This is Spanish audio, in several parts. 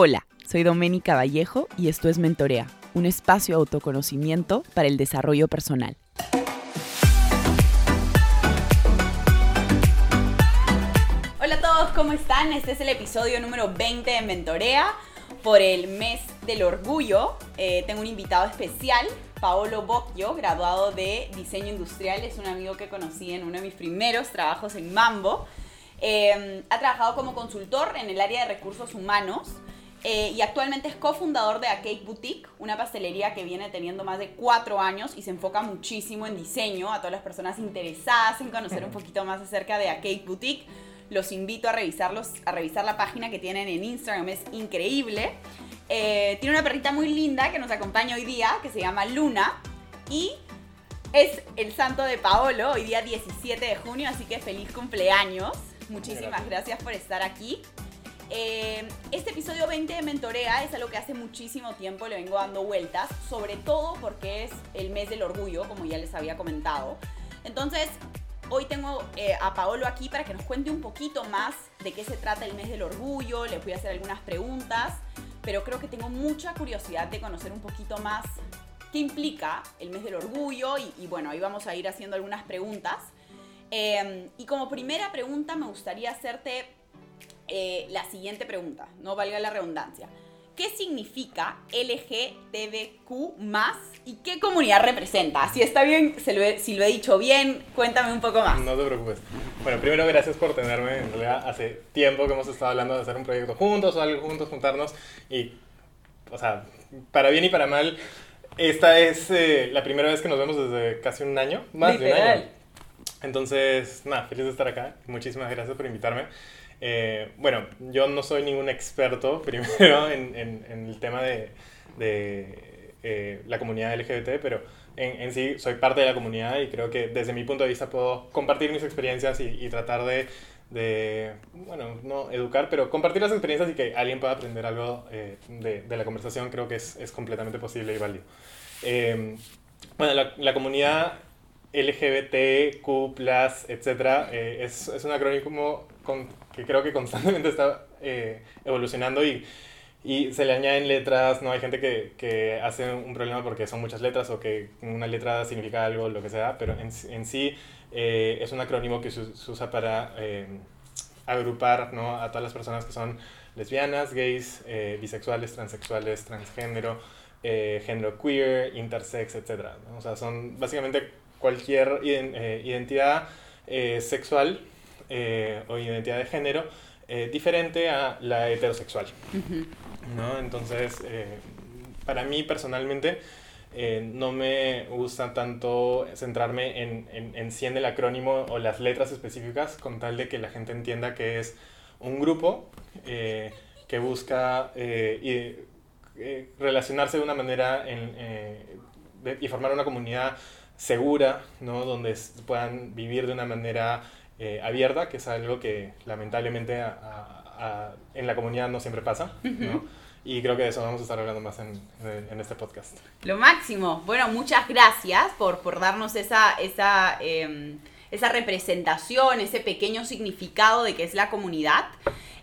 Hola, soy Doménica Vallejo y esto es Mentorea, un espacio de autoconocimiento para el desarrollo personal. Hola a todos, ¿cómo están? Este es el episodio número 20 de Mentorea por el mes del orgullo. Eh, tengo un invitado especial, Paolo Bocchio, graduado de diseño industrial. Es un amigo que conocí en uno de mis primeros trabajos en Mambo. Eh, ha trabajado como consultor en el área de recursos humanos. Eh, y actualmente es cofundador de A Cake Boutique, una pastelería que viene teniendo más de cuatro años y se enfoca muchísimo en diseño. A todas las personas interesadas en conocer un poquito más acerca de A Cake Boutique, los invito a revisarlos, a revisar la página que tienen en Instagram, es increíble. Eh, tiene una perrita muy linda que nos acompaña hoy día, que se llama Luna, y es el santo de Paolo, hoy día 17 de junio, así que feliz cumpleaños. Muchísimas gracias por estar aquí. Eh, este episodio 20 de Mentorea es algo que hace muchísimo tiempo le vengo dando vueltas, sobre todo porque es el mes del orgullo, como ya les había comentado. Entonces, hoy tengo eh, a Paolo aquí para que nos cuente un poquito más de qué se trata el mes del orgullo, le voy a hacer algunas preguntas, pero creo que tengo mucha curiosidad de conocer un poquito más qué implica el mes del orgullo y, bueno, ahí vamos a ir haciendo algunas preguntas. Eh, y como primera pregunta me gustaría hacerte eh, la siguiente pregunta, no valga la redundancia. ¿Qué significa LGTBQ más y qué comunidad representa? Si está bien, si lo he dicho bien, cuéntame un poco más. No te preocupes. Bueno, primero gracias por tenerme. En realidad hace tiempo que hemos estado hablando de hacer un proyecto juntos o algo juntos, juntarnos. Y, o sea, para bien y para mal, esta es eh, la primera vez que nos vemos desde casi un año, más de un año. Entonces, nada, feliz de estar acá. Muchísimas gracias por invitarme. Eh, bueno, yo no soy ningún experto, primero, en, en, el tema de, de eh, la comunidad LGBT, pero en, en, sí soy parte de la comunidad y creo que desde mi punto de vista puedo compartir mis experiencias y, y tratar de, de, bueno, no educar, pero compartir las experiencias y que alguien pueda aprender algo eh, de, de, la conversación, creo que es, es completamente posible y válido. bueno, la, la comunidad LGBTQ, etcétera, es, es un acrónimo con que creo que constantemente está eh, evolucionando y, y, se le añaden letras, ¿no? Hay gente que, que, hace un problema porque son muchas letras o que una letra significa algo, lo que sea, pero en, en sí eh, es un acrónimo que se, usa para eh, agrupar ¿no? a todas las personas que son lesbianas, gays, bisexuales, transexuales, transgénero, género queer, intersex, etc. ¿no? O sea, son básicamente cualquier identidad sexual eh, o identidad de género eh, diferente a la heterosexual. ¿no? Entonces, eh, para mí personalmente, no me gusta tanto centrarme en, en, en sí en el acrónimo o las letras específicas con tal de que la gente entienda que es un grupo que busca y, relacionarse de una manera y formar una comunidad segura, ¿no? donde puedan vivir de una manera eh, abierta, que es algo que lamentablemente en la comunidad no siempre pasa, ¿no? Y creo que de eso vamos a estar hablando más en, en, este podcast. Lo máximo. Bueno, muchas gracias por, por darnos esa, esa, em, esa representación, ese pequeño significado de qué es la comunidad.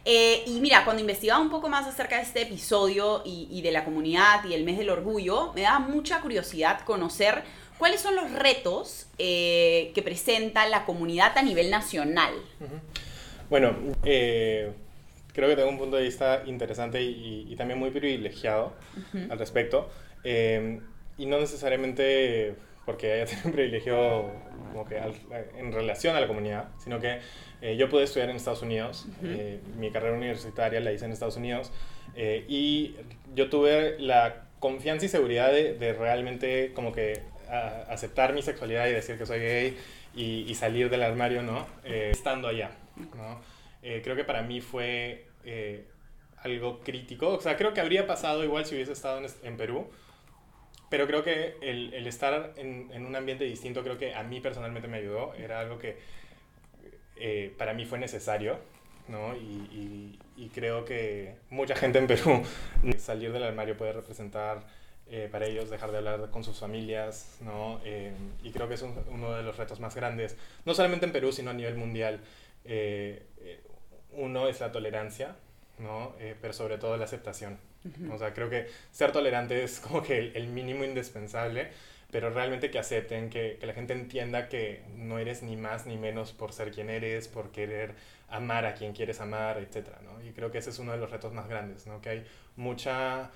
Eh, y mira, cuando investigaba un poco más acerca de este episodio y, y de la comunidad y el mes del orgullo, me daba mucha curiosidad conocer ¿Cuáles son los retos eh, que presenta la comunidad a nivel nacional? Bueno, eh, creo que tengo un punto de vista interesante y, también muy privilegiado al respecto. Eh, y no necesariamente porque haya tenido un privilegio como que en relación a la comunidad, sino que yo pude estudiar en Estados Unidos, mi carrera universitaria la hice en Estados Unidos, y yo tuve la confianza y seguridad de, de realmente como que aceptar mi sexualidad y decir que soy gay y, salir del armario, ¿no? Eh, estando allá, ¿no? Eh, creo que para mí fue eh, algo crítico. O sea, creo que habría pasado igual si hubiese estado en, en Perú. Pero creo que el, el estar en, en, un ambiente distinto, creo que a mí personalmente me ayudó. Era algo que para mí fue necesario, ¿no? Y, y, y, creo que mucha gente en Perú salir del armario puede representar eh, para ellos dejar de hablar con sus familias, ¿no? Eh, y creo que es uno de los retos más grandes, no solamente en Perú, sino a nivel mundial. Eh, uno es la tolerancia, ¿no? Pero sobre todo la aceptación. O sea, creo que ser tolerante es como que el, mínimo indispensable, pero realmente que acepten, que, que, la gente entienda que no eres ni más ni menos por ser quien eres, por querer amar a quien quieres amar, etc. ¿no? Y creo que ese es uno de los retos más grandes, ¿no? que hay mucha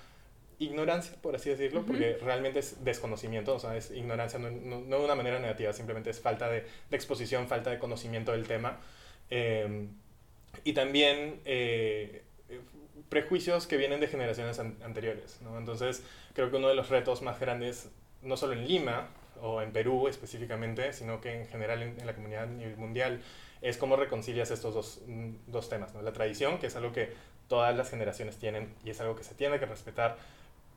ignorancia, por así decirlo, porque realmente es desconocimiento, o sea, es ignorancia no, no, de una manera negativa, simplemente es falta de, de exposición, falta de conocimiento del tema. Eh, y también eh, prejuicios que vienen de generaciones anteriores. ¿no? Entonces, creo que uno de los retos más grandes, no solo en Lima o en Perú específicamente, sino que en general en, la comunidad a nivel mundial, es cómo reconcilias estos dos, dos temas. ¿no? La tradición, que es algo que todas las generaciones tienen y es algo que se tiene que respetar,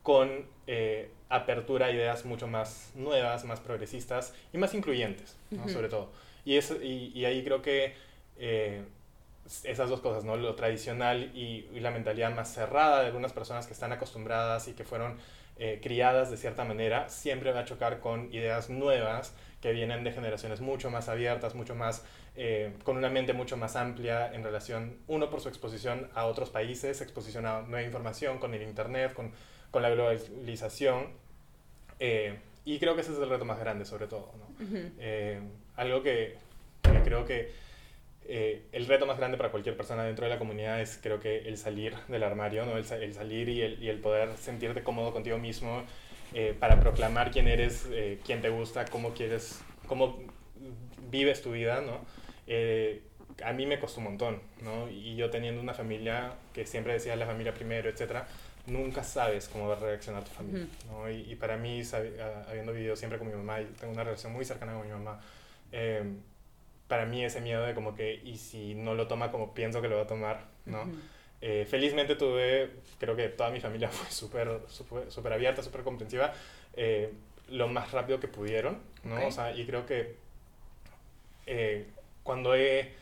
con eh, apertura a ideas mucho más nuevas, más progresistas y más incluyentes, ¿no? sobre todo. Y, es, y, y, ahí creo que eh, esas dos cosas, ¿no? Lo tradicional y, la mentalidad más cerrada de algunas personas que están acostumbradas y que fueron eh, criadas de cierta manera, siempre va a chocar con ideas nuevas que vienen de generaciones mucho más abiertas, mucho más, eh, con una mente mucho más amplia en relación, uno por su exposición a otros países, exposición a nueva información, con el Internet, con, con la globalización. Eh, y creo que ese es el reto más grande, sobre todo. ¿no? algo que, que creo que eh, el reto más grande para cualquier persona dentro de la comunidad es creo que el salir del armario, ¿no? el, el salir y el, y el, poder sentirte cómodo contigo mismo eh, para proclamar quién eres, eh, quién te gusta, cómo quieres, cómo vives tu vida. ¿no? a mí me costó un montón, ¿no? y yo teniendo una familia que siempre decía la familia primero, etcétera, nunca sabes cómo va a reaccionar tu familia. ¿no? y, y, para mí, habiendo vivido siempre con mi mamá, y tengo una relación muy cercana con mi mamá, para mí ese miedo de como que, y si no lo toma como pienso que lo va a tomar, ¿no? Eh, felizmente tuve, creo que toda mi familia fue súper super, abierta, súper comprensiva, eh, lo más rápido que pudieron, ¿no? O sea, y creo que eh, cuando he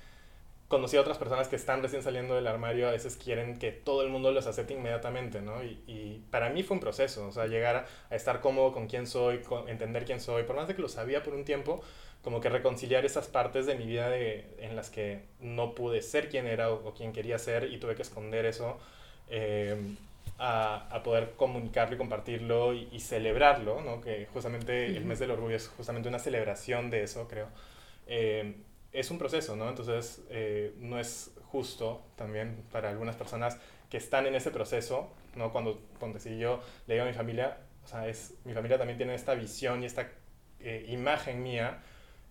conocido a otras personas que están recién saliendo del armario, a veces quieren que todo el mundo los acepte inmediatamente, ¿no? Y, y para mí fue un proceso, o sea, llegar a, estar cómodo con quién soy, entender quién soy, por más de que lo sabía por un tiempo, como que reconciliar esas partes de mi vida de, en las que no pude ser quien era o, quien quería ser y tuve que esconder eso eh, a, a, poder comunicarlo y compartirlo y, celebrarlo, ¿no? que justamente el mes del orgullo es justamente una celebración de eso, creo. Eh, es un proceso, ¿no? Entonces eh, no es justo también para algunas personas que están en ese proceso, ¿no? Cuando, cuando si yo le digo a mi familia, o sea, es, mi familia también tiene esta visión y esta imagen mía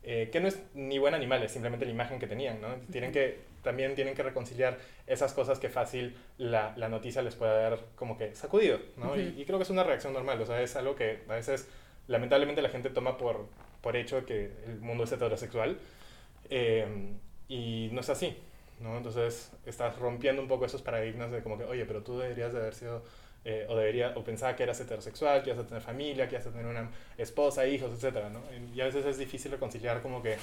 eh, que no es ni buen animal, es simplemente la imagen que tenían, ¿no? Tienen que, también tienen que reconciliar esas cosas que fácil la, la noticia les puede haber como que sacudido, ¿no? y, creo que es una reacción normal, o sea, es algo que a veces lamentablemente la gente toma por, por hecho que el mundo es heterosexual eh, y no es así, ¿no? Entonces estás rompiendo un poco esos paradigmas de como que, oye, pero tú deberías de haber sido eh, o, debería, o pensaba que eras heterosexual, que ibas a tener familia, que ibas a tener una esposa, hijos, etc. ¿no? Y a veces es difícil reconciliar como que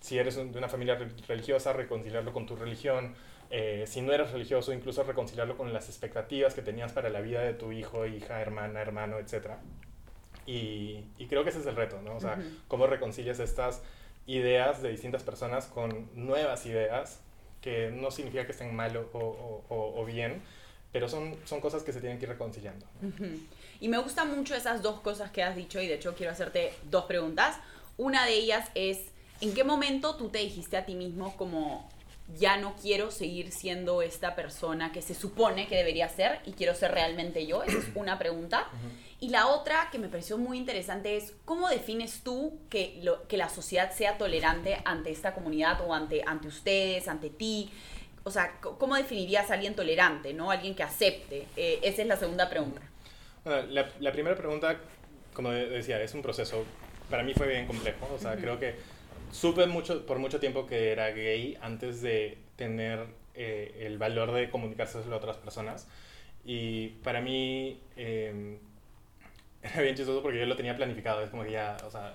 si eres de una familia religiosa, reconciliarlo con tu religión, eh, si no eres religioso, incluso reconciliarlo con las expectativas que tenías para la vida de tu hijo, hija, hermana, hermano, etc. Y, y creo que ese es el reto, ¿no? O sea, cómo reconcilias estas ideas de distintas personas con nuevas ideas, que no significa que estén mal o, o, o bien, pero son, son cosas que se tienen que ir reconciliando. Y me gustan mucho esas dos cosas que has dicho y de hecho quiero hacerte dos preguntas. Una de ellas es, ¿en qué momento tú te dijiste a ti mismo como, ya no quiero seguir siendo esta persona que se supone que debería ser y quiero ser realmente yo? Esa es una pregunta. Y la otra que me pareció muy interesante es, ¿cómo defines tú que, lo, que la sociedad sea tolerante ante esta comunidad o ante, ante ustedes, ante ti? o sea, ¿cómo definirías a alguien tolerante, ¿no? Alguien que acepte. Eh, esa es la segunda pregunta. la, la, primera pregunta, como decía, es un proceso. Para mí fue bien complejo. O sea, creo que supe mucho, por mucho tiempo que era gay antes de tener eh, el valor de comunicarse a otras personas. Y para mí eh, era bien chistoso porque yo lo tenía planificado. Es como que ya, o sea,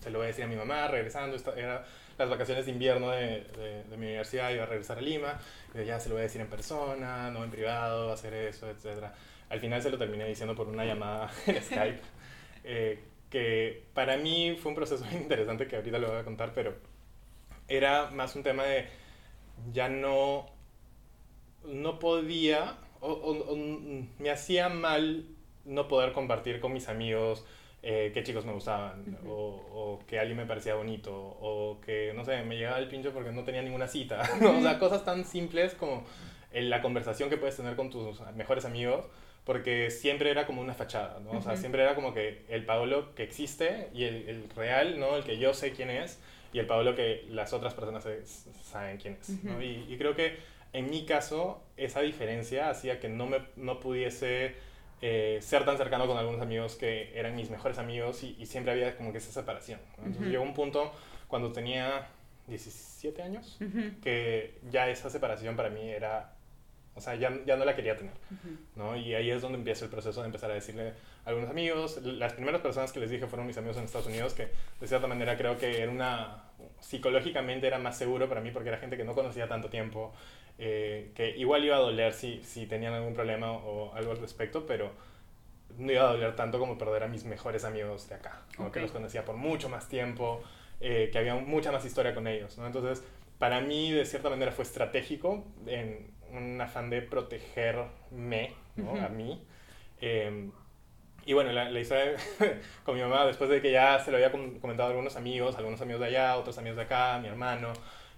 se lo voy a decir a mi mamá regresando. Era las vacaciones de invierno de, de, mi universidad, iba a regresar a Lima, y ya se lo voy a decir en persona, no en privado, hacer eso, etc. Al final se lo terminé diciendo por una llamada en Skype, eh, que para mí fue un proceso muy interesante que ahorita lo voy a contar, pero era más un tema de ya no no podía o, me hacía mal no poder compartir con mis amigos eh, qué chicos me gustaban, o, o, que alguien me parecía bonito, o que, no sé, me llegaba el pincho porque no tenía ninguna cita. o sea, cosas tan simples como la conversación que puedes tener con tus mejores amigos, porque siempre era como una fachada, ¿no? O sea, siempre era como que el Paolo que existe y el, el, real, ¿no? El que yo sé quién es, y el Paolo que las otras personas saben quién es, ¿no? y, y creo que en mi caso, esa diferencia hacía que no, me, no pudiese eh, ser tan cercano con algunos amigos que eran mis mejores amigos y, siempre había como que esa separación. Entonces llegó un punto cuando tenía 17 años que ya esa separación para mí era, o sea, ya, ya no la quería tener. ¿no? Y ahí es donde empieza el proceso de empezar a decirle a algunos amigos, las primeras personas que les dije fueron mis amigos en Estados Unidos, que de cierta manera creo que era una, psicológicamente era más seguro para mí porque era gente que no conocía tanto tiempo, eh, que igual iba a doler si, si tenían algún problema o algo al respecto, pero no iba a doler tanto como perder a mis mejores amigos de acá, que los conocía por mucho más tiempo, eh, que había mucha más historia con ellos. ¿no? Entonces, para mí, de cierta manera, fue estratégico en un afán de protegerme ¿no? a mí. Em, y bueno, la, la historia con mi mamá, después de que ya se lo había comentado a algunos amigos, algunos amigos de allá, otros amigos de acá, mi hermano,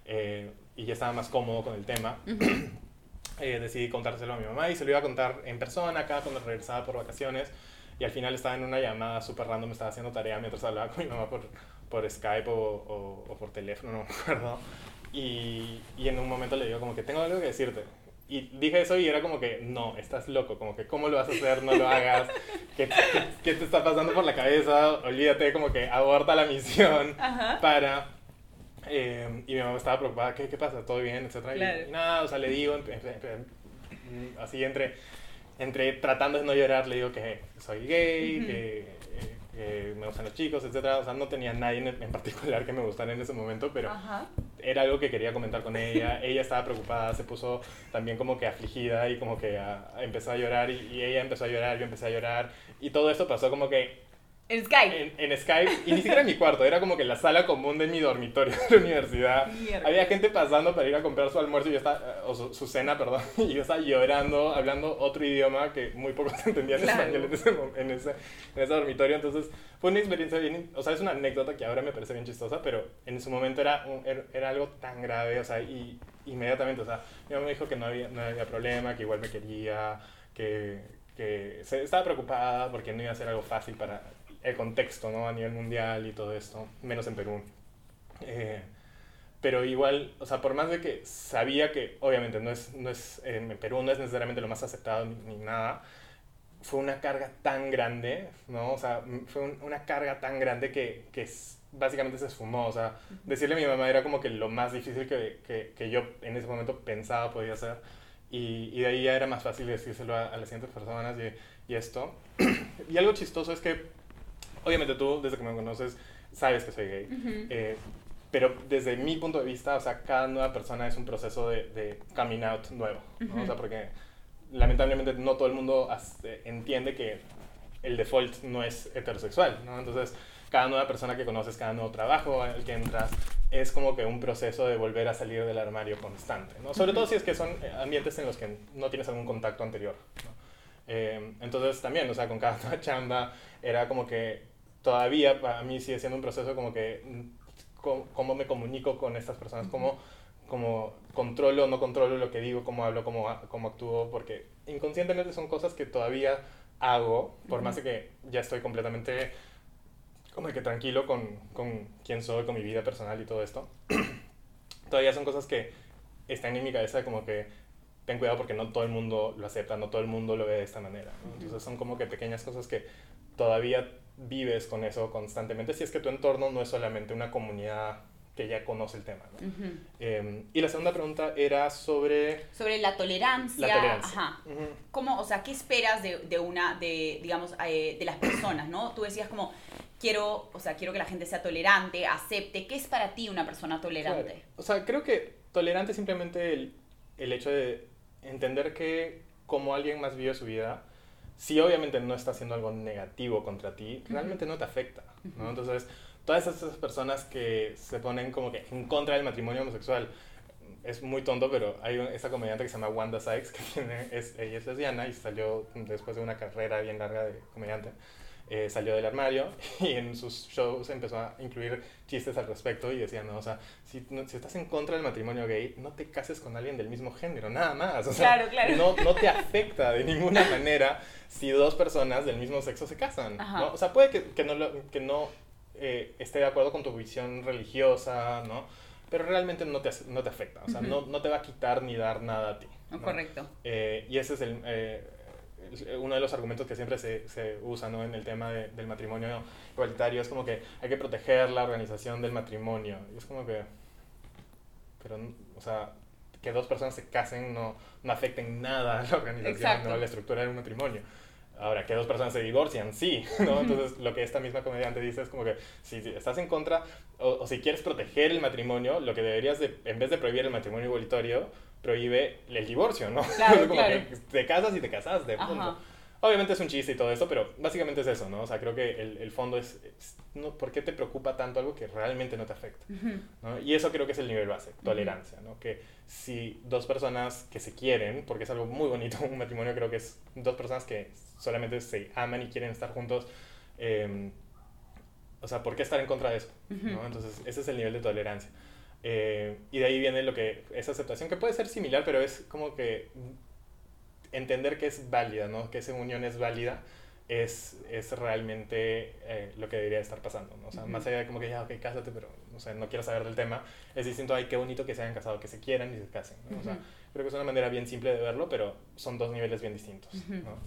eh, y ya estaba más cómodo con el tema, eh, decidí contárselo a mi mamá y se lo iba a contar en persona acá cuando regresaba por vacaciones. Y al final estaba en una llamada súper random, estaba haciendo tarea mientras hablaba con mi mamá por, por Skype o, o, por teléfono, no me acuerdo. Y, y, en un momento le digo como que tengo algo que decirte. Y dije eso y era como que, no, estás loco, como que, ¿cómo lo vas a hacer? No lo hagas. ¿Qué, qué, te está pasando por la cabeza? Olvídate, como que aborta la misión para eh, y mi mamá estaba preocupada, ¿qué, qué pasa? ¿Todo bien? Etcétera. Y, nada, o sea, le digo, así entre, entre tratando de no llorar, le digo que soy gay, que, me gustan los chicos, etcétera. O sea, no tenía nadie en, particular que me gustara en ese momento, pero era algo que quería comentar con ella. ella estaba preocupada, se puso también como que afligida y como que empezó a llorar y, y ella empezó a llorar, yo empecé a llorar. Y todo esto pasó como que en Skype. En, Skype, y ni siquiera en mi cuarto, era como que la sala común de mi dormitorio de la universidad. Había gente pasando para ir a comprar su almuerzo y yo estaba, eh, o su, cena, perdón, y yo estaba llorando, hablando otro idioma que muy poco se entendía en español en ese, en, ese, en ese dormitorio. Entonces fue una experiencia bien, o sea, es una anécdota que ahora me parece bien chistosa, pero en su momento era, era, algo tan grave, o sea, y inmediatamente, o sea, mi mamá me dijo que no había, no había problema, que igual me quería, que, que se, estaba preocupada porque no iba a ser algo fácil para el contexto, ¿no? A nivel mundial y todo esto, menos en Perú. Eh, pero igual, o sea, por más de que sabía que obviamente no es, no es, en Perú no es necesariamente lo más aceptado ni, nada, fue una carga tan grande, ¿no? O sea, fue una carga tan grande que, que básicamente se esfumó, o sea, decirle a mi mamá era como que lo más difícil que, que, que yo en ese momento pensaba podía hacer, y, y, de ahí ya era más fácil decírselo a, a las siguientes personas y, y esto. y algo chistoso es que obviamente tú, desde que me conoces, sabes que soy gay. Eh, pero desde mi punto de vista, o sea, cada nueva persona es un proceso de, de coming out nuevo, ¿no? O sea, porque lamentablemente no todo el mundo eh, entiende que el default no es heterosexual, ¿no? Entonces, cada nueva persona que conoces, cada nuevo trabajo al que entras, es como que un proceso de volver a salir del armario constante, ¿no? Sobre todo si es que son ambientes en los que no tienes algún contacto anterior, ¿no? eh, entonces, también, o sea, con cada nueva chamba era como que todavía para mí sigue siendo un proceso como que mm, cómo, me comunico con estas personas, cómo, cómo controlo o no controlo lo que digo, cómo hablo, cómo, cómo actúo, porque inconscientemente son cosas que todavía hago, por más de que ya estoy completamente como que tranquilo con, con quién soy, con mi vida personal y todo esto. todavía son cosas que están en mi cabeza como que ten cuidado porque no todo el mundo lo acepta, no todo el mundo lo ve de esta manera. Entonces son como que pequeñas cosas que todavía vives con eso constantemente si es que tu entorno no es solamente una comunidad que ya conoce el tema. Em, y la segunda pregunta era sobre... Sobre la tolerancia. La tolerancia. Ajá. ¿Cómo, o sea, qué esperas de, de una, de, digamos, eh, de las personas, no? Tú decías como, quiero, o sea, quiero que la gente sea tolerante, acepte. ¿Qué es para ti una persona tolerante? O sea, creo que tolerante es simplemente el, el hecho de entender que como alguien más vive su vida, si obviamente no está haciendo algo negativo contra ti, realmente no te afecta, ¿no? Entonces, todas esas personas que se ponen como que en contra del matrimonio homosexual, es muy tonto, pero hay esta comediante que se llama Wanda Sykes, que tiene, es, ella es lesbiana y salió después de una carrera bien larga de comediante. Eh, salió del armario y en sus shows empezó a incluir chistes al respecto y decía, no, o sea, si, si estás en contra del matrimonio gay, no te cases con alguien del mismo género, nada más. O sea, claro, claro. No, no te afecta de ninguna manera si dos personas del mismo sexo se casan. ¿no? O sea, puede que, que no, que no eh, esté de acuerdo con tu visión religiosa, ¿no? Pero realmente no te, no te afecta, o sea, no, no, te va a quitar ni dar nada a ti. ¿no? Correcto. Eh, y ese es el, uno de los argumentos que siempre se, se usa ¿no? en el tema de, del matrimonio igualitario, es como que hay que proteger la organización del matrimonio. Y es como que, pero, o sea, que dos personas se casen no, no afecten nada a la organización, ¿no? a la estructura del matrimonio. Ahora, que dos personas se divorcian, sí, ¿no? Entonces, lo que esta misma comediante dice es como que si estás en contra o, o, si quieres proteger el matrimonio, lo que deberías de, en vez de prohibir el matrimonio igualitario, prohíbe el divorcio, ¿no? Claro, como claro. que te casas y te casaste, punto. Obviamente es un chiste y todo esto, pero básicamente es eso, ¿no? O sea, creo que el, el fondo es, es no, ¿por qué te preocupa tanto algo que realmente no te afecta? Uh -huh. ¿no? Y eso creo que es el nivel base, tolerancia, ¿no? Que si dos personas que se quieren, porque es algo muy bonito, un matrimonio creo que es dos personas que solamente se aman y quieren estar juntos, eh, o sea, ¿por qué estar en contra de eso? Uh -huh. ¿no? Entonces, ese es el nivel de tolerancia. Eh, y de ahí viene lo que, esa aceptación que puede ser similar, pero es como que entender que es válida, ¿no? Que esa unión es válida es, es realmente eh, lo que debería estar pasando, ¿no? O sea, uh -huh. más allá de como que ya, ok, cásate, pero, no sé, no quiero saber del tema, es distinto, ay, qué bonito que se hayan casado, que se quieran y se casen, ¿no? O sea, uh -huh. creo que es una manera bien simple de verlo, pero son dos niveles bien distintos, uh -huh. ¿no?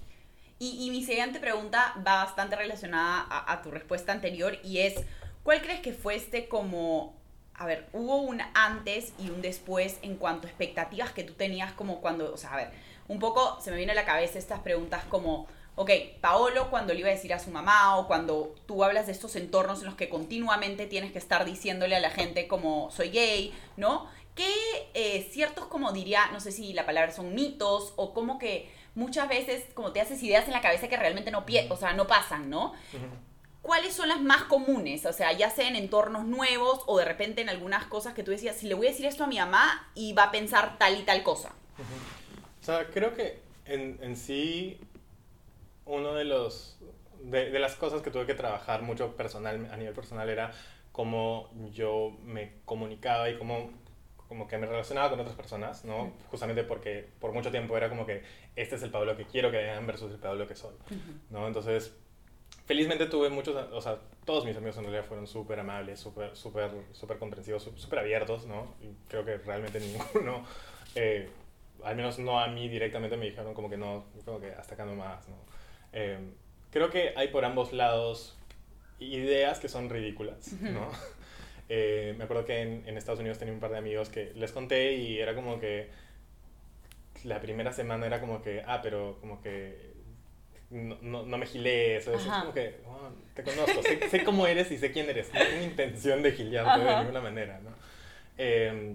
Y, y, mi siguiente pregunta va bastante relacionada a, a tu respuesta anterior y es, ¿cuál crees que fue este como a ver, hubo un antes y un después en cuanto a expectativas que tú tenías como cuando, o sea, a ver, un poco se me viene a la cabeza estas preguntas como, ok, Paolo cuando le iba a decir a su mamá o cuando tú hablas de estos entornos en los que continuamente tienes que estar diciéndole a la gente como soy gay, ¿no? ¿Qué eh, ciertos, como diría, no sé si la palabra son mitos o como que muchas veces como te haces ideas en la cabeza que realmente no, pie o sea, no pasan, ¿no? ¿Cuáles son las más comunes? O sea, ya sea en entornos nuevos o de repente en algunas cosas que tú decías, si le voy a decir esto a mi mamá y va a pensar tal y tal cosa. Uh -huh. O sea, creo que en, en sí uno de los de, de, las cosas que tuve que trabajar mucho personal a nivel personal era cómo yo me comunicaba y cómo como que me relacionaba con otras personas, ¿no? Uh -huh. Justamente porque por mucho tiempo era como que este es el Pablo que quiero que vean versus el Pablo que soy, uh -huh. ¿no? Entonces felizmente tuve muchos, o sea, todos mis amigos en realidad fueron súper amables, súper, súper, súper comprensivos, súper abiertos, ¿no? Y creo que realmente ninguno, eh, al menos no a mí directamente, me dijeron como que no, como que hasta acá no más, ¿no? Eh, creo que hay por ambos lados ideas que son ridículas, ¿no? eh, me acuerdo que en, en Estados Unidos tenía un par de amigos que les conté y era como que la primera semana era como que, ah, pero como que no, no, no me gilees, eso es como que oh, te conozco, sé, sé, cómo eres y sé quién eres, no tengo intención de gilearte de ninguna manera, ¿no? Eh,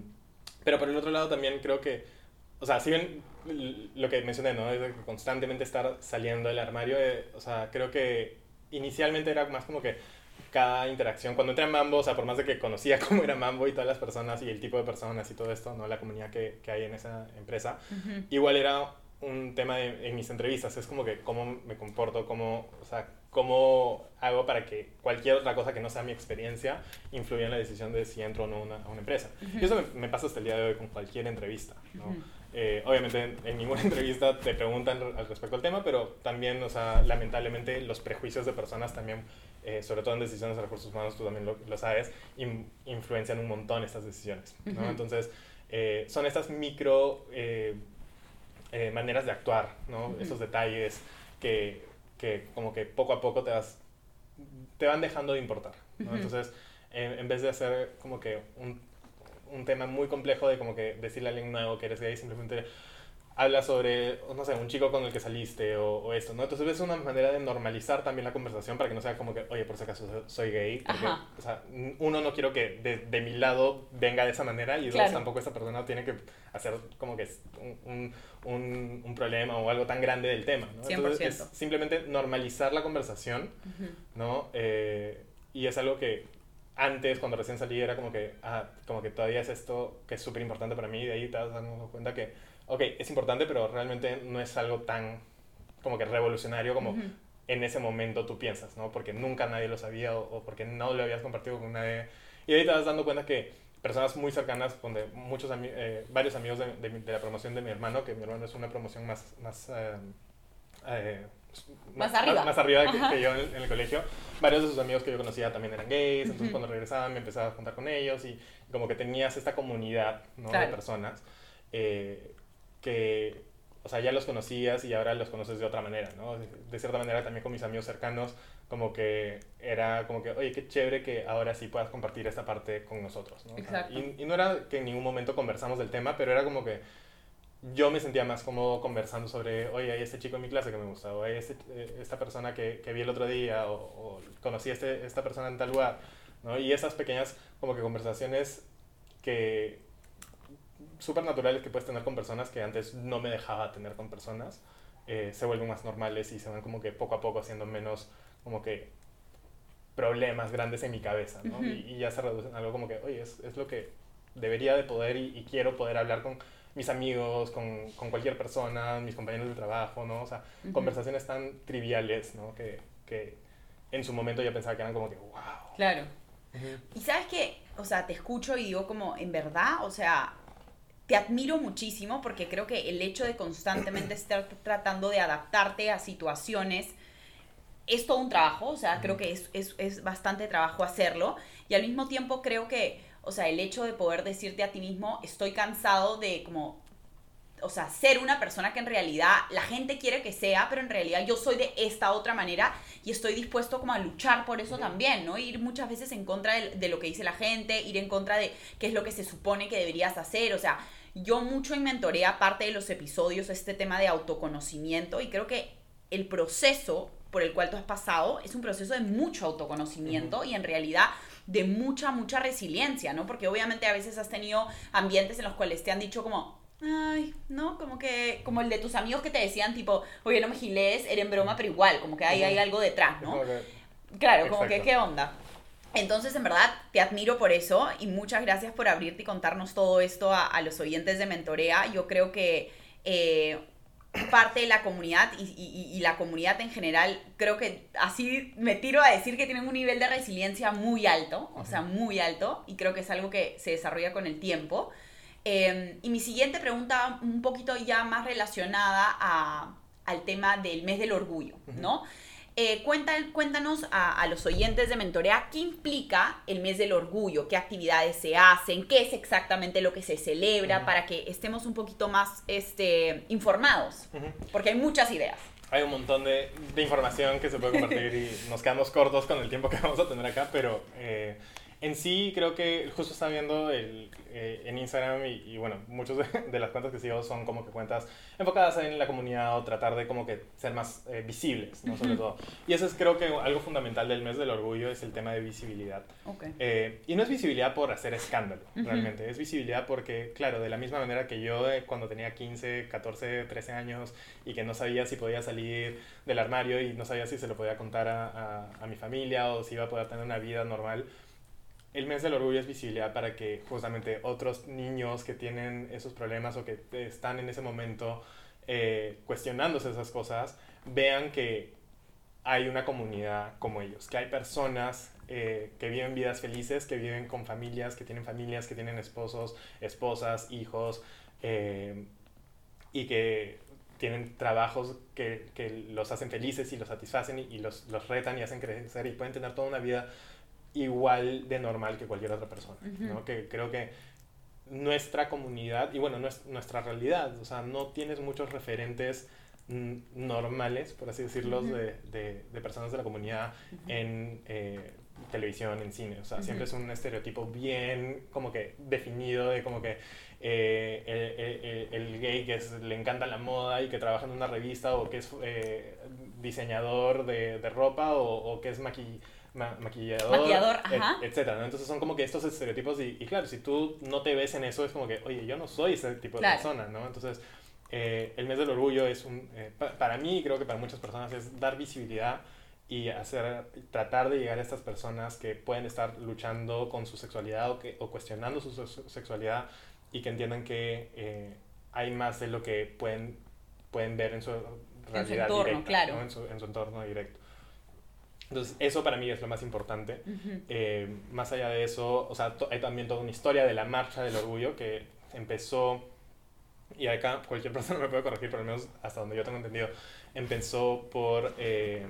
pero por el otro lado también creo que, o sea, si bien lo que mencioné, ¿no? Es de constantemente estar saliendo del armario, eh, o sea, creo que inicialmente era más como que cada interacción, cuando entré en Mambo, o sea, por más de que conocía cómo era Mambo y todas las personas y el tipo de personas y todo esto, ¿no? La comunidad que, que hay en esa empresa, uh -huh. igual era un tema de, en mis entrevistas, es como que cómo me comporto, cómo, o sea, cómo hago para que cualquier otra cosa que no sea mi experiencia influya en la decisión de si entro o no una, a una empresa. Uh -huh. Y eso me, me, pasa hasta el día de hoy con cualquier entrevista, ¿no? Uh -huh. eh, obviamente en, en, ninguna entrevista te preguntan al respecto al tema, pero también, o sea, lamentablemente los prejuicios de personas también, eh, sobre todo en decisiones de recursos humanos, tú también lo, lo sabes, in, influencian un montón estas decisiones, ¿no? Uh -huh. Entonces, eh, son estas micro eh, eh, maneras de actuar, ¿no? Uh -huh. Esos detalles que, que, como que poco a poco te vas te van dejando de importar, ¿no? Uh -huh. Entonces, en, en, vez de hacer como que un, un tema muy complejo de como que decirle a alguien nuevo que eres gay, simplemente habla sobre, no sé, un chico con el que saliste o, o, esto, ¿no? Entonces es una manera de normalizar también la conversación para que no sea como que, oye, por si acaso soy gay. Porque, o sea, uno, no quiero que de, de, mi lado venga de esa manera y claro. dos, tampoco esa persona tiene que hacer como que un, un, un, problema o algo tan grande del tema, ¿no? Entonces es simplemente normalizar la conversación. ¿no? Eh, y es algo que antes, cuando recién salí, era como que, ah, como que todavía es esto que es súper importante para mí, y de ahí te das dando cuenta que, ok, es importante, pero realmente no es algo tan como que revolucionario como en ese momento tú piensas, ¿no? Porque nunca nadie lo sabía o, porque no lo habías compartido con nadie. Y de ahí te vas dando cuenta que personas muy cercanas, donde muchos eh, varios amigos de, de, la promoción de mi hermano, que mi hermano es una promoción más, más eh, eh, más, arriba, más, arriba que, yo en, el colegio. Varios de sus amigos que yo conocía también eran gays, entonces cuando regresaban me empezaba a juntar con ellos y como que tenías esta comunidad ¿no? de personas eh, que, o sea, ya los conocías y ahora los conoces de otra manera, ¿no? De, cierta manera también con mis amigos cercanos, como que era como que, oye, qué chévere que ahora sí puedas compartir esta parte con nosotros, ¿no? y, y no era que en ningún momento conversamos del tema, pero era como que yo me sentía más cómodo conversando sobre, oye, hay este chico en mi clase que me gusta, o hay este, eh, esta persona que, que, vi el otro día, o, conocí a este, esta persona en tal lugar, ¿no? Y esas pequeñas como que conversaciones que súper naturales que puedes tener con personas que antes no me dejaba tener con personas, eh, se vuelven más normales y se van como que poco a poco haciendo menos como que problemas grandes en mi cabeza, ¿no? y, ya se reducen a algo como que, oye, es, es lo que debería de poder y, y quiero poder hablar con mis amigos, con, con, cualquier persona, mis compañeros de trabajo, ¿no? O sea, conversaciones tan triviales, ¿no? Que, que, en su momento yo pensaba que eran como que, wow. Claro. Y sabes que, o sea, te escucho y digo como, en verdad, o sea, te admiro muchísimo porque creo que el hecho de constantemente estar tratando de adaptarte a situaciones es todo un trabajo, o sea, creo que es, es, es bastante trabajo hacerlo y al mismo tiempo creo que o sea, el hecho de poder decirte a ti mismo, estoy cansado de como, o sea, ser una persona que en realidad la gente quiere que sea, pero en realidad yo soy de esta otra manera y estoy dispuesto como a luchar por eso también, ¿no? Ir muchas veces en contra de, lo que dice la gente, ir en contra de qué es lo que se supone que deberías hacer, o sea, yo mucho en mentorea parte de los episodios este tema de autoconocimiento y creo que el proceso por el cual tú has pasado es un proceso de mucho autoconocimiento y en realidad de mucha, mucha resiliencia, ¿no? Porque obviamente a veces has tenido ambientes en los cuales te han dicho como, ay, ¿no? Como que, como el de tus amigos que te decían tipo, oye, no me giles, era en broma, pero igual, como que hay, hay algo detrás, ¿no? Claro, como que, ¿qué onda? Entonces, en verdad, te admiro por eso y muchas gracias por abrirte y contarnos todo esto a, a los oyentes de Mentorea. Yo creo que eh, parte de la comunidad y, la comunidad en general, creo que así me tiro a decir que tienen un nivel de resiliencia muy alto, o sea, muy alto, y creo que es algo que se desarrolla con el tiempo. Em, y mi siguiente pregunta, un poquito ya más relacionada a, al tema del mes del orgullo, ¿no? Eh, cuéntanos a, los oyentes de Mentorea qué implica el mes del orgullo, qué actividades se hacen, qué es exactamente lo que se celebra, para que estemos un poquito más este, informados, porque hay muchas ideas. Hay un montón de, información que se puede compartir y nos quedamos cortos con el tiempo que vamos a tener acá, pero eh, en sí, creo que justo estaba viendo el, eh, en Instagram y, bueno, muchos de, las cuentas que sigo son como que cuentas enfocadas en la comunidad o tratar de como que ser más eh, visibles, ¿no? Sobre todo. Y eso es creo que algo fundamental del mes del orgullo es el tema de visibilidad. Okay. Eh, y no es visibilidad por hacer escándalo, realmente. Es visibilidad porque, claro, de la misma manera que yo cuando tenía 15, 14, 13 años y que no sabía si podía salir del armario y no sabía si se lo podía contar a, a, a mi familia o si iba a poder tener una vida normal, el mes del orgullo es visibilidad para que justamente otros niños que tienen esos problemas o que están en ese momento eh, cuestionándose esas cosas, vean que hay una comunidad como ellos, que hay personas eh, que viven vidas felices, que viven con familias, que tienen familias, que tienen esposos, esposas, hijos, eh, y que tienen trabajos que, que, los hacen felices y los satisfacen y, y los, los, retan y hacen crecer y pueden tener toda una vida igual de normal que cualquier otra persona, ¿no? Que creo que nuestra comunidad, y bueno, nuestra realidad, o sea, no tienes muchos referentes normales, por así decirlo, de, de, personas de la comunidad en eh, televisión, en cine. O sea, siempre es un estereotipo bien como que definido de como que eh, el, gay que le encanta la moda y que trabaja en una revista o que es eh, diseñador de, ropa o, o que es maquillador maquillador, maquillador ajá. etcétera. Entonces son como que estos estereotipos y, claro, si tú no te ves en eso es como que, oye, yo no soy ese tipo de persona, ¿no? Entonces, eh, el mes del orgullo es un, eh, para mí creo que para muchas personas es dar visibilidad y hacer, tratar de llegar a estas personas que pueden estar luchando con su sexualidad o, que, o cuestionando su, sexualidad y que entiendan que eh, hay más de lo que pueden, pueden ver en su realidad en su entorno, directa, claro. en, su, en, su, entorno directo. Entonces, eso para mí es lo más importante. eh, más allá de eso, o sea, hay también toda una historia de la marcha del orgullo que empezó, y acá cualquier persona me puede corregir, por lo menos hasta donde yo tengo entendido, empezó por... Eh,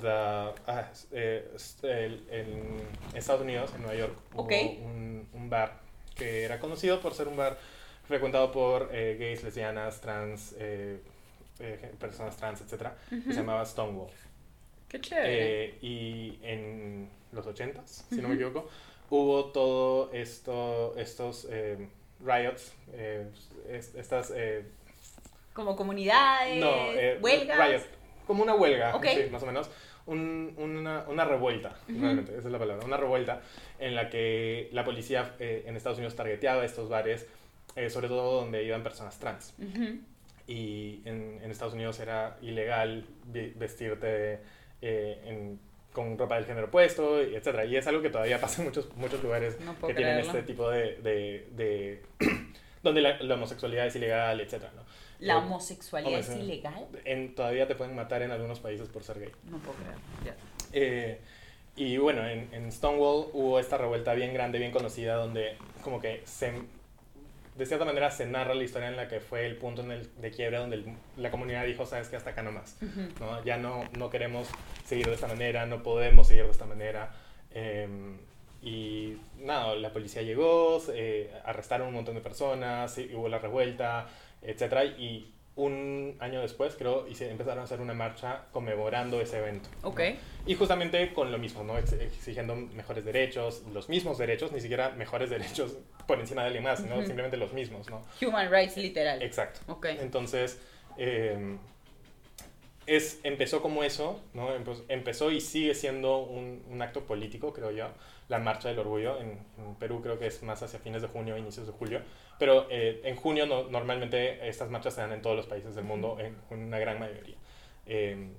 the, ah, eh, el, en Estados Unidos, en Nueva York, okay. hubo un, un, bar que era conocido por ser un bar frecuentado por eh, gays, lesbianas, trans, personas trans, etc., uh -huh. que se llamaba Stonewall. Qué chévere. Eh, y en los 80s, si uh -huh. no me equivoco, hubo todo esto, estos eh, riots, est estas... como comunidades, no, huelgas. Riot, como una huelga, okay. sí, más o menos. Un, una, una, revuelta, uh -huh. realmente, esa es la palabra, una revuelta en la que la policía eh, en Estados Unidos targeteaba estos bares, eh, sobre todo donde iban personas trans. Uh -huh. Y en, en, Estados Unidos era ilegal vestirte eh, en, con ropa del género opuesto, etc. Y es algo que todavía pasa en muchos, muchos lugares no que tienen este tipo de... de, de donde la, la, homosexualidad es ilegal, etc. ¿no? ¿La homosexualidad es ilegal? En, todavía te pueden matar en algunos países por ser gay. No puedo creer. Yeah. Eh, y bueno, en, en, Stonewall hubo esta revuelta bien grande, bien conocida, donde como que se, de cierta manera se narra la historia en la que fue el punto en el, de quiebre donde el, la comunidad dijo, sabes que hasta acá nomás, uh -huh. ¿no? ya no, no queremos seguir de esta manera, no podemos seguir de esta manera. Eh, y nada, la policía llegó, eh, arrestaron un montón de personas, hubo la revuelta, etcétera Y un año después, creo, y se empezaron a hacer una marcha conmemorando ese evento. Ok. ¿no? Y justamente con lo mismo, ¿no? Ex exigiendo mejores derechos, los mismos derechos, ni siquiera mejores derechos por encima de alguien más, ¿no? Uh -huh. Simplemente los mismos, ¿no? Human rights literal. Exacto. Ok. Entonces, eh, es, empezó como eso, ¿no? Empezó y sigue siendo un, un acto político, creo yo, la Marcha del Orgullo. En, en, Perú creo que es más hacia fines de junio, inicios de julio. Pero eh, en junio no, normalmente estas marchas se dan en todos los países del mundo, en, una gran mayoría. Eh,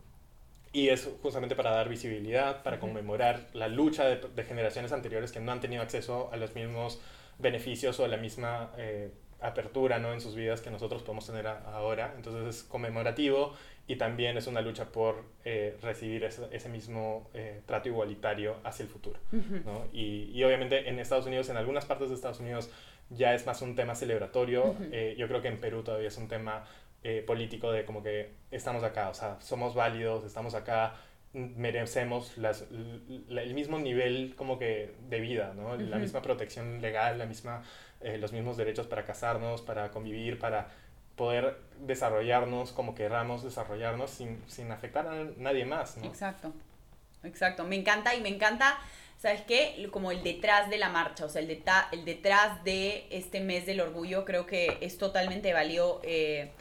y es justamente para dar visibilidad, para conmemorar la lucha de, de, generaciones anteriores que no han tenido acceso a los mismos beneficios o a la misma eh, apertura ¿no? en sus vidas que nosotros podemos tener a, ahora. Entonces es conmemorativo y también es una lucha por eh, recibir ese, ese mismo eh, trato igualitario hacia el futuro. Uh -huh. ¿no? y, y, obviamente en Estados Unidos, en algunas partes de Estados Unidos, ya es más un tema celebratorio. Uh -huh. yo creo que en Perú todavía es un tema político de como que estamos acá, o sea, somos válidos, estamos acá, merecemos las, la, el mismo nivel como que de vida, ¿no? Uh -huh. La misma protección legal, la misma, eh, los mismos derechos para casarnos, para convivir, para poder desarrollarnos como queramos desarrollarnos sin, sin afectar a nadie más, ¿no? Exacto, exacto. Me encanta y me encanta, ¿sabes qué? Como el detrás de la marcha, o sea, el, deta el detrás de este mes del orgullo, creo que es totalmente válido eh,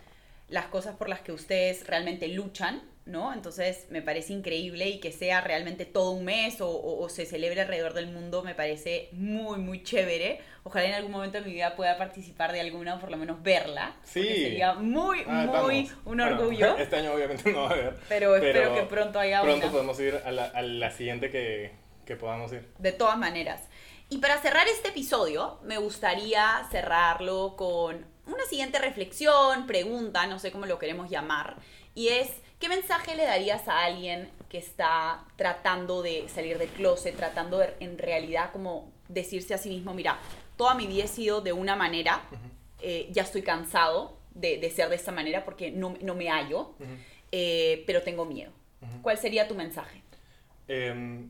las cosas por las que ustedes realmente luchan, ¿no? Entonces me parece increíble y que sea realmente todo un mes o, o, o, se celebre alrededor del mundo me parece muy, muy chévere. Ojalá en algún momento de mi vida pueda participar de alguna o por lo menos verla. Sí. Sería muy, ah, muy vamos. un orgullo. Bueno, este año obviamente no va a haber. Pero, pero espero que pronto haya pronto una. podemos ir a la, a la siguiente que, que podamos ir. De todas maneras. Y para cerrar este episodio, me gustaría cerrarlo con una siguiente reflexión, pregunta, no sé cómo lo queremos llamar, y es, ¿qué mensaje le darías a alguien que está tratando de salir del closet, tratando de en realidad como decirse a sí mismo, mira, toda mi vida he sido de una manera, uh -huh. eh, ya estoy cansado de, de, ser de esta manera porque no, no me hallo, uh -huh. eh, pero tengo miedo. Uh -huh. ¿Cuál sería tu mensaje? Eh,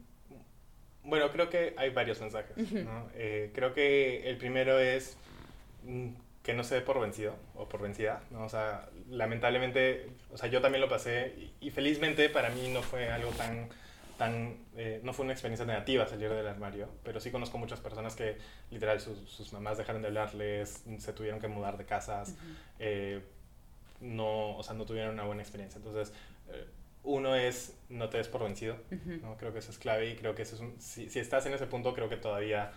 bueno, creo que hay varios mensajes. ¿no? Eh, creo que el primero es mm, que no se dé por vencido o por vencida. ¿no? O sea, lamentablemente, o sea, yo también lo pasé y, y felizmente para mí no fue algo tan, tan eh, no fue una experiencia negativa salir del armario, pero sí conozco muchas personas que literal sus, sus mamás dejaron de hablarles, se tuvieron que mudar de casas, uh -huh. eh, no, o sea, no tuvieron una buena experiencia. Entonces, eh, uno es no te des por vencido, uh -huh. ¿no? creo que eso es clave y creo que eso es un, si, si, estás en ese punto creo que todavía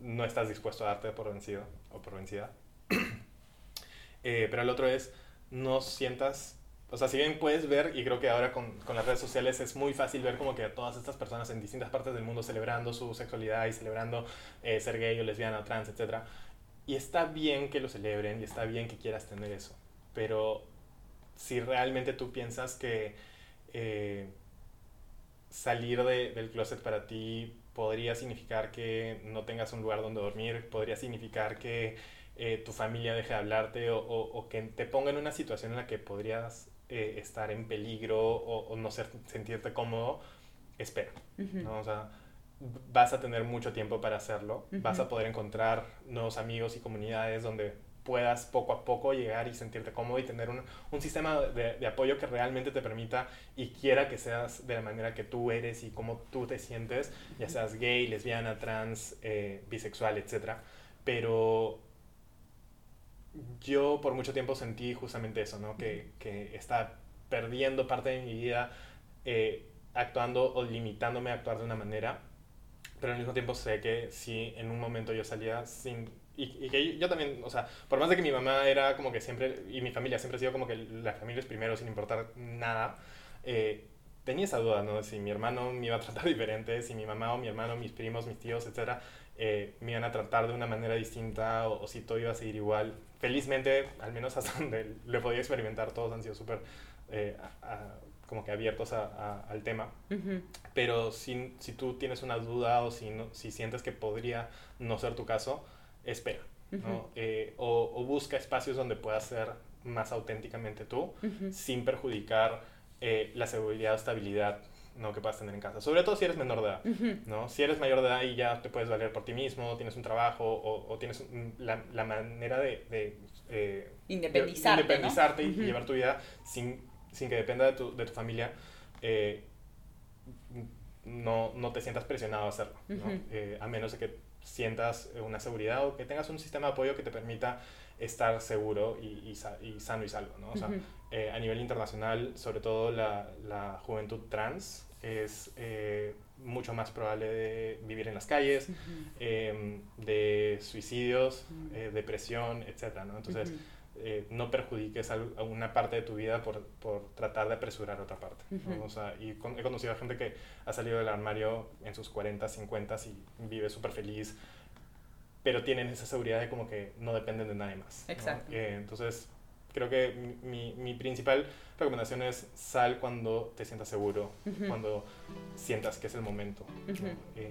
no estás dispuesto a darte por vencido o por vencida. eh, pero el otro es no sientas o sea, si bien puedes ver, y creo que ahora con, con, las redes sociales es muy fácil ver como que a todas estas personas en distintas partes del mundo celebrando su sexualidad y celebrando eh, ser gay o lesbiana o trans, etc. Y está bien que lo celebren y está bien que quieras tener eso, pero si realmente tú piensas que eh, salir de, del closet para ti podría significar que no tengas un lugar donde dormir, podría significar que eh, tu familia deje de hablarte o, o, que te ponga en una situación en la que podrías eh, estar en peligro o, no ser, sentirte cómodo, espera. ¿no? O sea, vas a tener mucho tiempo para hacerlo, vas a poder encontrar nuevos amigos y comunidades donde puedas poco a poco llegar y sentirte cómodo y tener un, un sistema de, de, apoyo que realmente te permita y quiera que seas de la manera que tú eres y cómo tú te sientes, ya seas gay, lesbiana, trans, eh, bisexual, etc. Pero yo por mucho tiempo sentí justamente eso, ¿no? Que, que estaba perdiendo parte de mi vida eh, actuando o limitándome a actuar de una manera, pero al mismo tiempo sé que si en un momento yo salía sin y, que yo también, o sea, por más de que mi mamá era como que siempre, y mi familia siempre ha sido como que la familia es primero sin importar nada, eh, tenía esa duda, ¿no? Si mi hermano me iba a tratar diferente, si mi mamá o mi hermano, mis primos, mis tíos, etcétera, eh, me iban a tratar de una manera distinta o, si todo iba a seguir igual. Felizmente, al menos hasta donde lo he podido experimentar, todos han sido súper eh, como que abiertos a, al tema. Pero si, si tú tienes una duda o si, no, si sientes que podría no ser tu caso, espera, ¿no? Eh, o, busca espacios donde puedas ser más auténticamente tú, sin perjudicar eh, la seguridad o estabilidad ¿no? que puedas tener en casa. Sobre todo si eres menor de edad, ¿no? Si eres mayor de edad y ya te puedes valer por ti mismo, tienes un trabajo o, tienes la, la, manera de, de eh, independizarte, independizarte y llevar tu vida sin, sin que dependa de tu, de tu familia, no, no, te sientas presionado a hacerlo, ¿no? a menos de que sientas una seguridad o que tengas un sistema de apoyo que te permita estar seguro y, y, sano y salvo. ¿no? O sea, eh, a nivel internacional, sobre todo la, la juventud trans es eh, mucho más probable de vivir en las calles, em, de suicidios, eh, depresión, etc. ¿no? Entonces, eh, no perjudiques a, una parte de tu vida por, por tratar de apresurar otra parte. o sea, y he conocido a gente que ha salido del armario en sus 40, 50 y vive súper feliz, pero tienen esa seguridad de como que no dependen de nadie más. Exacto. Eh, entonces, creo que mi, mi, principal recomendación es sal cuando te sientas seguro, cuando sientas que es el momento. Eh,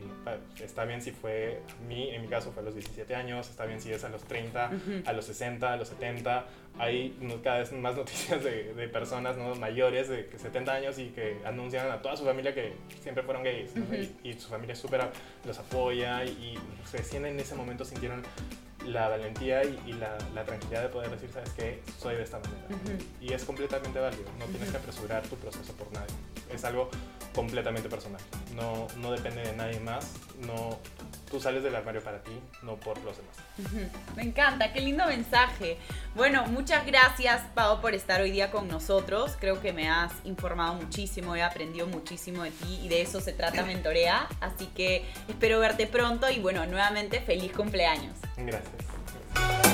está bien si fue a mí, en mi caso fue a los 17 años, está bien si es a los 30, a los 60, a los 70. Hay cada vez más noticias de, de personas ¿no? mayores de 70 años y que anuncian a toda su familia que siempre fueron gays y, y, su familia super los apoya y, recién en ese momento sintieron la valentía y, la, la, tranquilidad de poder decir, sabes qué, soy de esta manera. Y es completamente válido, no tienes que apresurar tu proceso por nadie. Es algo completamente personal, no, no depende de nadie más, no, tú sales del armario para ti, no por los demás. Me encanta, qué lindo mensaje. Bueno, muchas gracias, Pau, por estar hoy día con nosotros. Creo que me has informado muchísimo, he aprendido muchísimo de ti y de eso se trata Mentorea. Así que espero verte pronto y bueno, nuevamente feliz cumpleaños. Gracias.